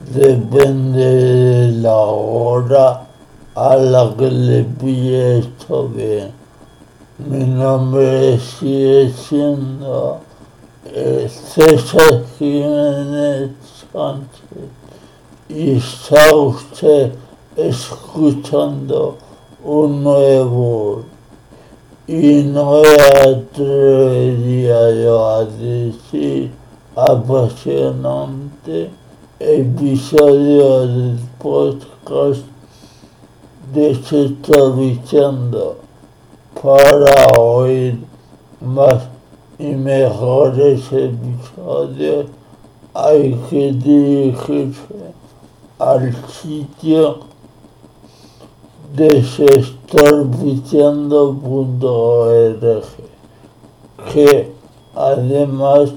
depende de la hora a la que le pille esto bien. Mi nombre sigue siendo César Jiménez Sánchez y está usted escuchando un nuevo y no me atrevería yo a decir apasionante episodio del podcast de Sectorizando para oír más y mejores episodios hay que dirigirse al sitio desestorviciando.org que además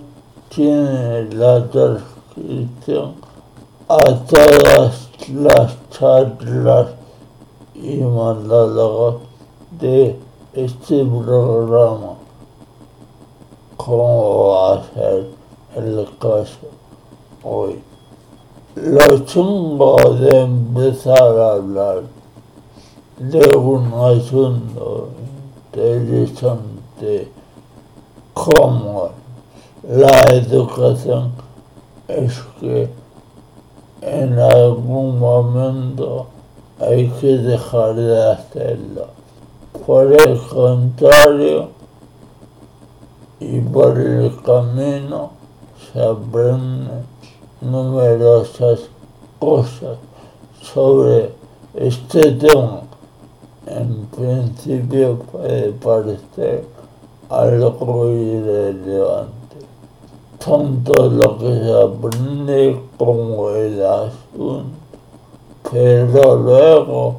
tiene la transcripción a todas las charlas y monólogos de este programa como va a ser el caso hoy. Lo chungo de empezar a hablar de un asunto interesante como la educación es que en algún momento hay que dejar de hacerlo. Por el contrario, y por el camino se aprenden numerosas cosas sobre este tema en principio puede parecer algo irrelevante. Tanto lo que se aprende como el asunto. Pero luego,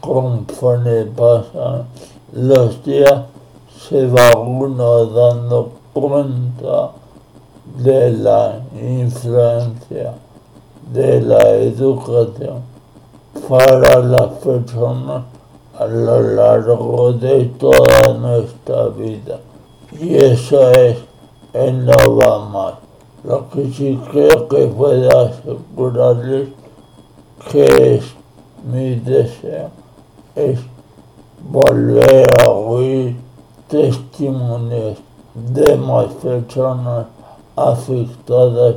conforme pasan los días, se va uno dando cuenta de la influencia de la educación para las personas a lo largo de toda nuestra vida. Y eso es en no. Lo que sí creo que puedo asegurarles que es mi deseo es volver a oír testimonios de más personas afectadas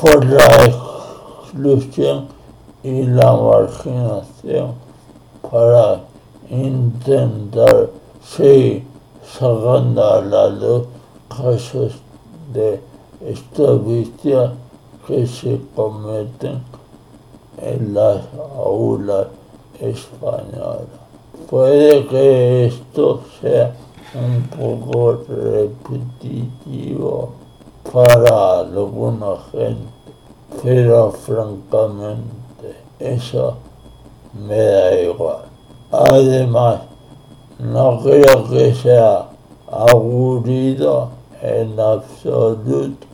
por la exclusión y la marginación para intentar seguir sacando a la luz casos de esta que se cometen en las aulas españolas. Puede que esto sea un poco repetitivo para alguna gente, pero francamente eso me da igual. Además, no creo que sea aburrido en absoluto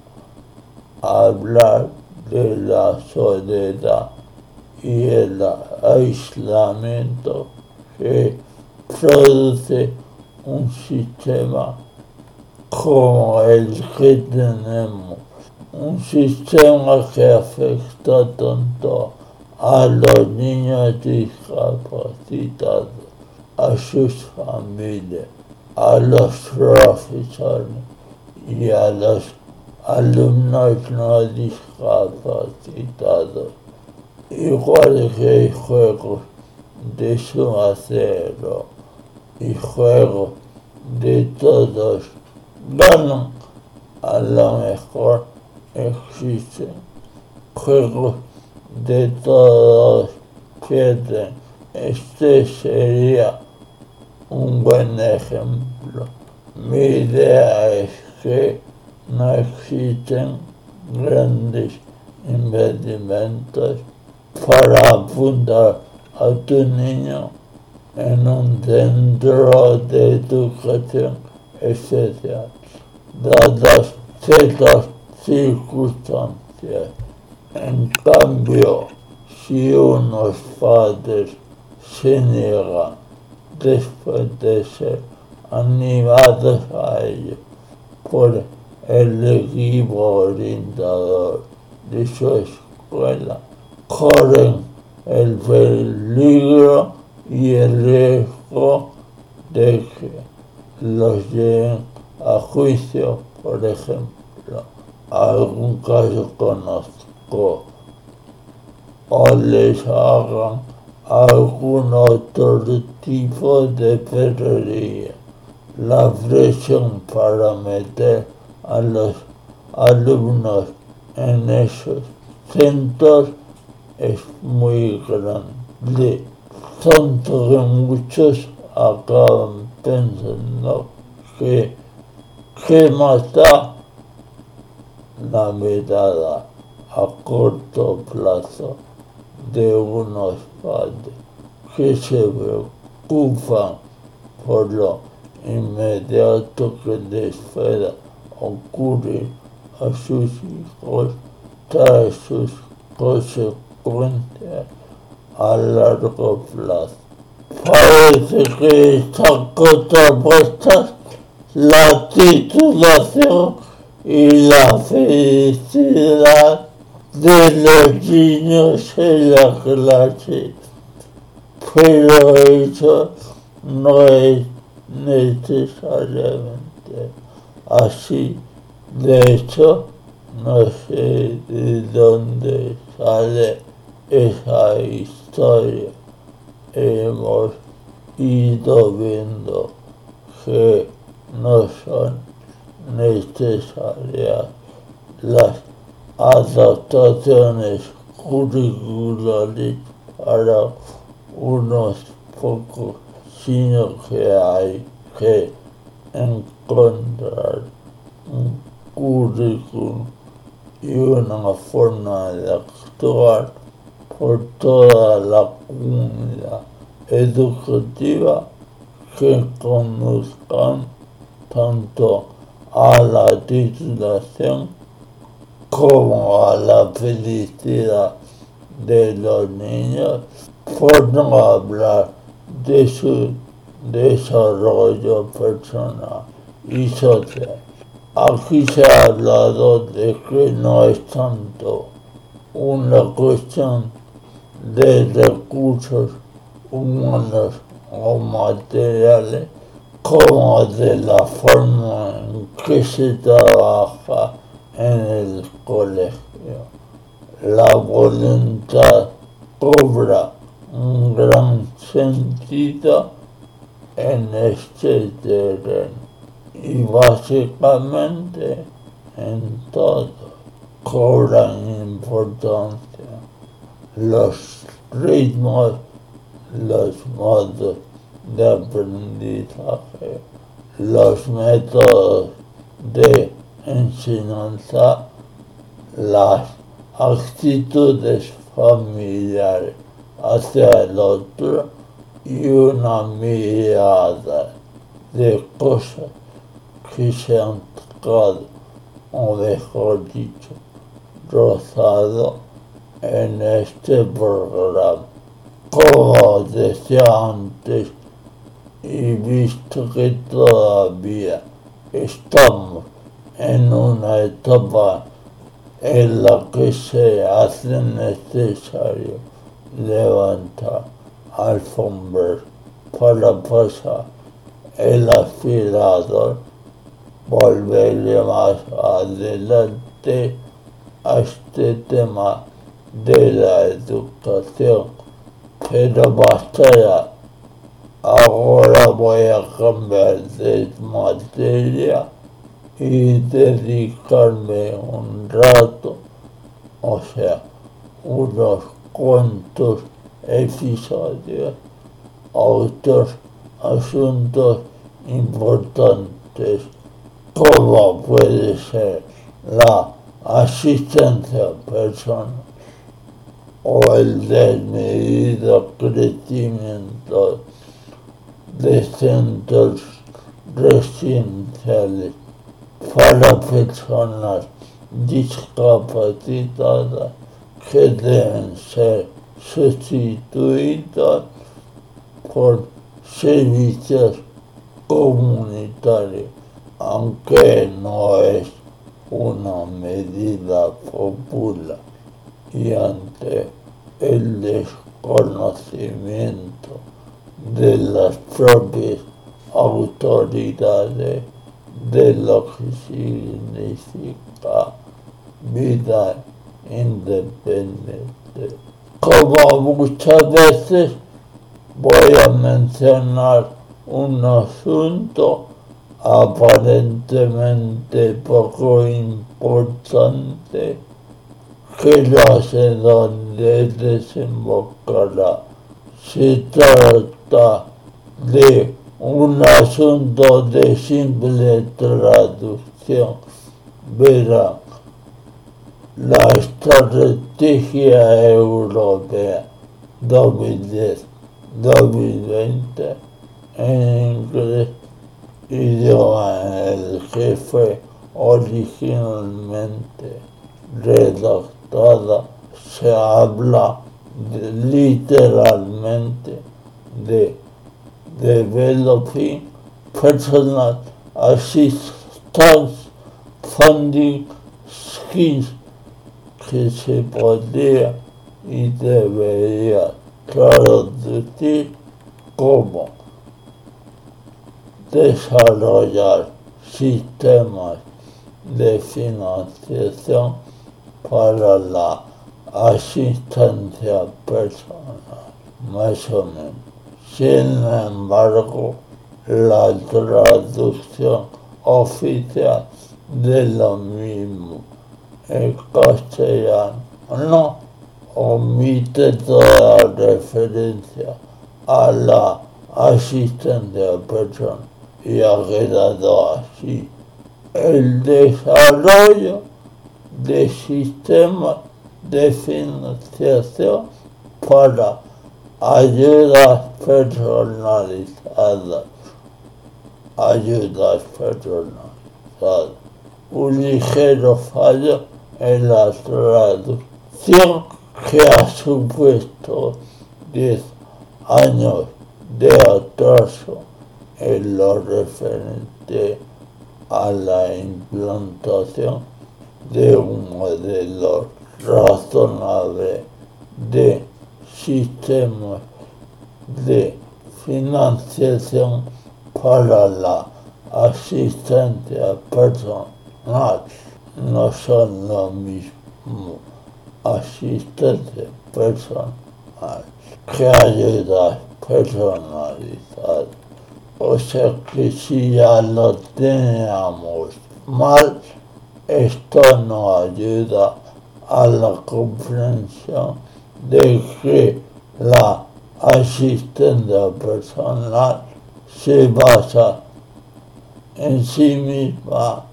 hablar de la soledad y el aislamiento que produce un sistema como el que tenemos, un sistema que afecta tanto a los niños discapacitados, a sus familias, a los profesores y a los alumnos no discapacitados. Igual que hay juegos de su acero y juegos de todos, bueno, a lo mejor existen juegos de todos siete. Este sería un buen ejemplo. Mi idea es que no existen grandes impedimentos para apuntar a tu niño en un centro de educación especial, dadas ciertas circunstancias. En cambio, si unos padres se niegan después de ser animados a ello por el equipo orientador de su escuela, corren el peligro y el riesgo de que los lleven a juicio, por ejemplo. Algún caso conozco o les hagan algún otro tipo de perrería. La presión para meter a los alumnos en esos centros es muy grande, tanto que muchos acaban pensando que, que mata la mirada a corto plazo de unos padres que se preocupan por lo inmediato que les pueda ocurrir a sus hijos a largo plazo. Parece que están contrapuestas la titulación y la felicidad de los niños en la clase, pero no es necesariamente así. De hecho, no sé de dónde sale esa historia. Hemos ido viendo que no son necesarias las adaptaciones curriculares para unos pocos, sino que hay que encontrar un currículum y una forma de actuar por toda la comunidad educativa que conduzcan tanto a la titulación como a la felicidad de los niños, por no hablar de su desarrollo personal y social. Aquí se ha hablado de que no es tanto una cuestión de recursos humanos o materiales como de la forma en que se trabaja en el colegio. La voluntad cobra un gran sentido en este terreno y básicamente en todo. Cobran importancia los ritmos, los modos de aprendizaje, los métodos de enseñanza las actitudes familiares hacia el otro y una mirada de cosas que se han tocado, o mejor dicho, rozado en este programa. Como decía antes, y visto que todavía estamos en una etapa en la que se hace necesario levantar alfombras para pasar el aspirador, volverle más adelante a este tema de la educación. Pero basta. Ahora voy a cambiar de materia y dedicarme un rato, o sea, unos cuantos episodios a otros asuntos importantes como puede ser la asistencia personal o el desmedido crecimiento de centros residenciales para personas discapacitadas que deben ser sustituidos por servicios comunitarios, aunque no es una medida popular y ante el desconocimiento de las propias autoridades de lo que significa vida independiente. Como muchas veces voy a mencionar un asunto aparentemente poco importante que no sé dónde desembocará. Se trata de un asunto de simple traducción. Verá, la estrategia europea 2010-2020 en inglés idioma el que fue originalmente redactada se habla literalmente de developing personal assistance funding schemes que se podría y debería traducir como desarrollar sistemas de financiación para la asistencia personal, más o menos. Sin embargo, la traducción oficial de lo mismo en castellano no omite toda referencia a la asistencia personal y ha quedado así. El desarrollo de sistemas de financiación para ayudas personalizadas, ayudas personalizadas. Un ligero fallo en la traducción que ha supuesto 10 años de atraso en lo referente a la implantación de un modelo razonable de sistemas de financiación para la asistencia personal. No son lo mismo asistencia personal que ayudas personalizadas. O sea que si ya lo teníamos mal, esto no ayuda a la comprensión de que la asistencia personal se basa en sí misma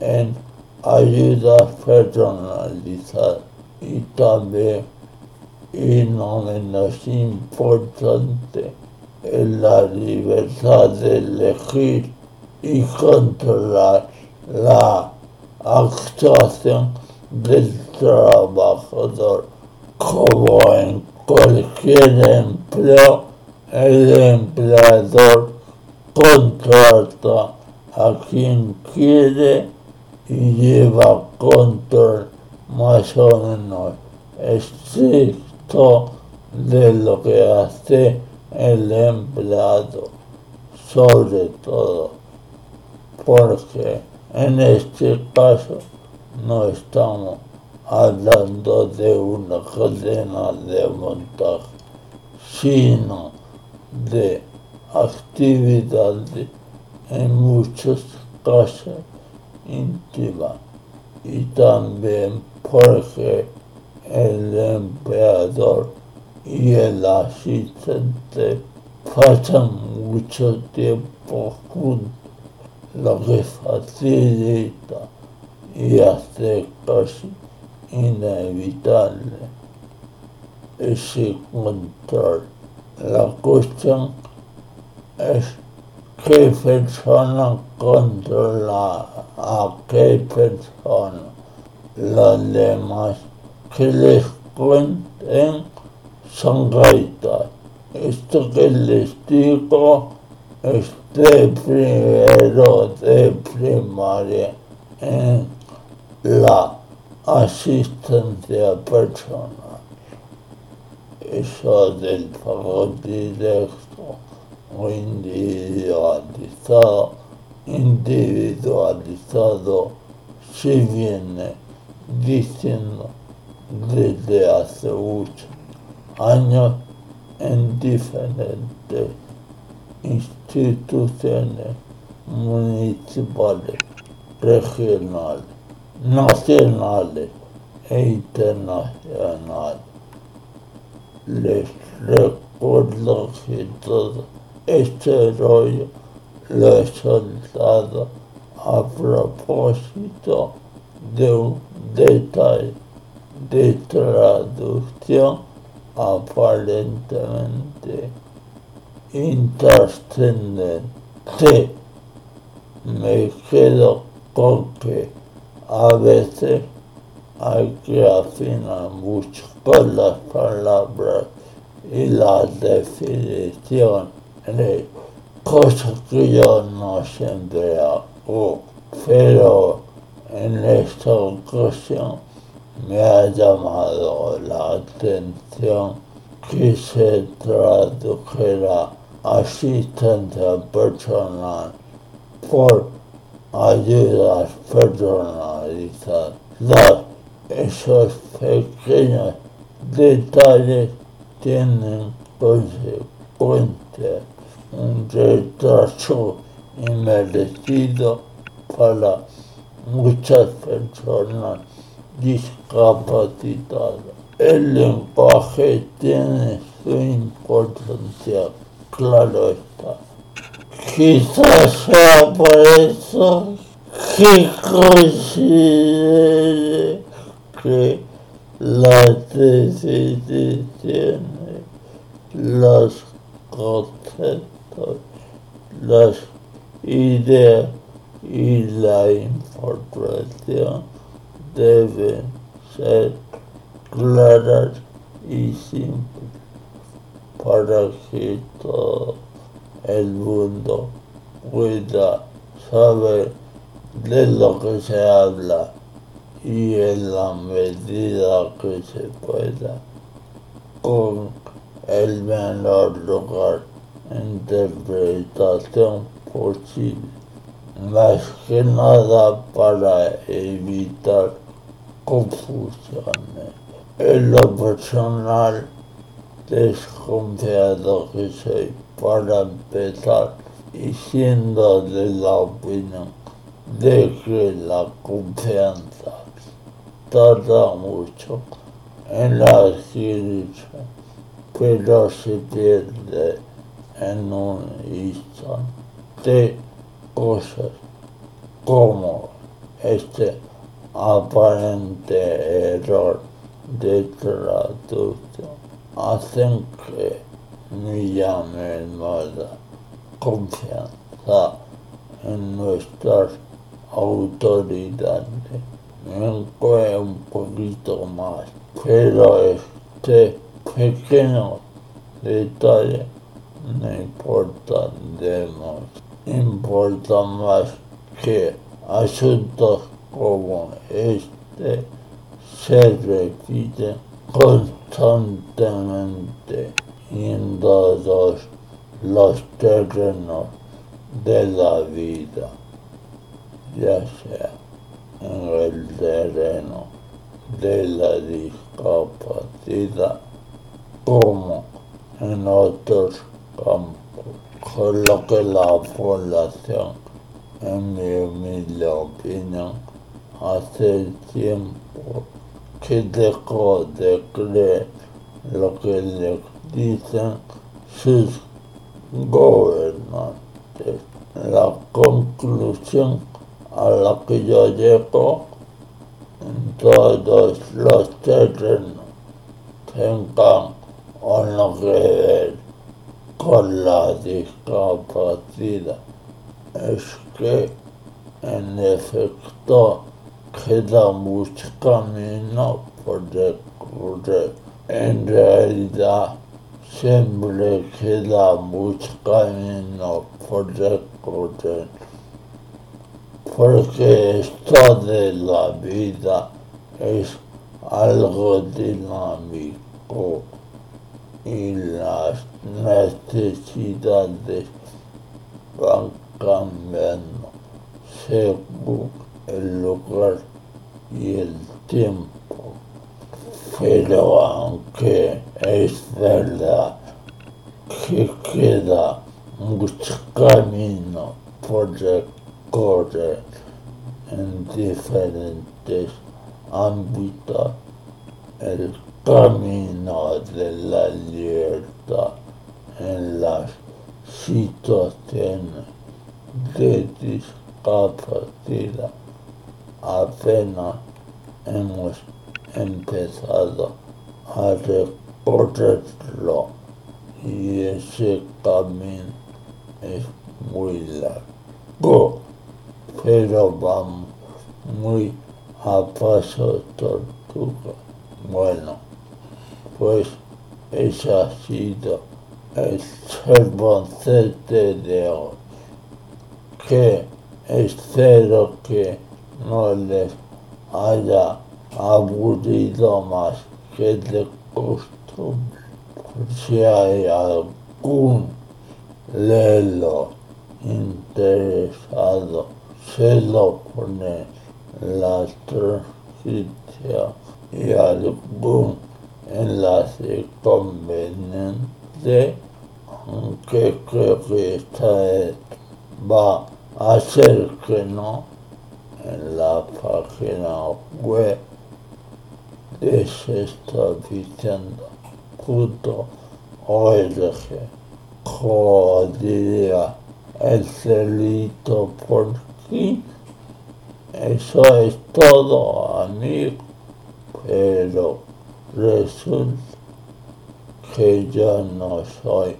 en ayudas personalizadas y también, y no menos importante, en la libertad de elegir y controlar la actuación del trabajador. Como en cualquier empleo, el empleador contrata a quien quiere y lleva control más o menos estricto de lo que hace el empleado, sobre todo porque en este caso no estamos hablando de una cadena de montaje, sino de actividades en muchos casos íntimas y también porque el empleador y el asistente pasan mucho tiempo juntos, lo que facilita y hace casi inevitable ese control. La cuestión es qué persona controla a qué persona. Los demás que les cuenten son gaitas Esto que les digo es de primero de primaria en la asistencia personal. Eso del pago directo o individualizado, individualizado, si viene diciendo desde hace muchos años en diferentes instituciones municipales, regionales, nacionales e internacionales. Les recuerdo que todo este rollo lo he soltado a propósito de un detalle de traducción aparentemente intrascendente. Me quedo con que a veces hay que afinar mucho con las palabras y las definiciones, cosas que yo no siempre hago, pero en esta ocasión me ha llamado la atención que se tradujera asistencia personal por ayudas personalizadas. Esos pequeños detalles tienen consecuencias, un retraso inmerecido para muchas personas discapacitadas. El lenguaje tiene su importancia, claro está. Quizás sea por eso que considere que las decisiones, los conceptos, las ideas y la información deben ser claras y simples para que todo el mundo pueda saber de lo que se habla y en la medida que se pueda con el menor lugar interpretación posible más que nada para evitar confusiones. En lo personal, desconfiado que soy para empezar y siendo de la opinión de que la confianza tarda mucho en la adquisición, pero se pierde en un instante cosas como este aparente error de traducción hacen que llame más confianza en nuestras autoridades. Me un poquito más, pero este pequeño detalle no importa demasiado importa más que asuntos como este se repiten constantemente en todos los terrenos de la vida, ya sea en el terreno de la discapacidad como en otros con lo que la población, en mi humilde opinión, hace tiempo que dejó de creer lo que le dicen sus gobernantes. La conclusión a la que yo llego en todos los terrenos tengan o no que con la discapacidad es que en efecto queda mucho camino por recorrer. En realidad siempre queda mucho camino por recorrer, porque esto de la vida es algo dinámico y las necesidades van cambiando según el lugar y el tiempo. Pero aunque es verdad que queda mucho camino por recorrer en diferentes ámbitos, el camino de la libertad en las situaciones de discapacidad apenas hemos empezado a recorrerlo y ese camino es muy largo, pero vamos muy a paso tortuga. Bueno, pues ese ha sido el sermoncete de hoy, que espero que no les haya aburrido más que de costumbre. Si hay algún lelo interesado, se lo pone la transcripción y algún enlace conveniente, aunque creo que esta vez va a ser que no en la página web desestabilizando.org. Como diría el celito por aquí, eso es todo, amigo. Pero resulta que yo no soy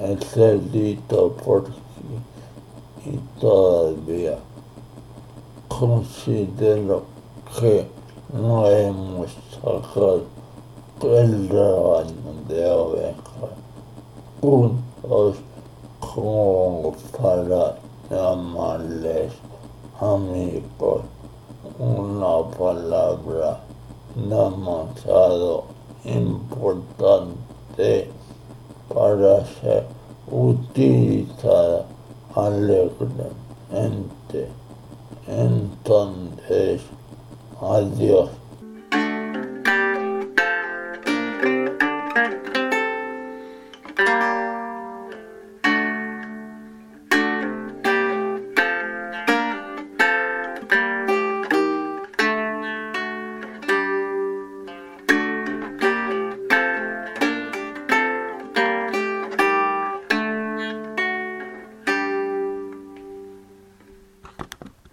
el celito por aquí y todavía considero que no hemos sacado el rebaño de ovejas juntos como para llamarles amigos una palabra demasiado importante para ser utilizada alegremente. Entonces, adiós.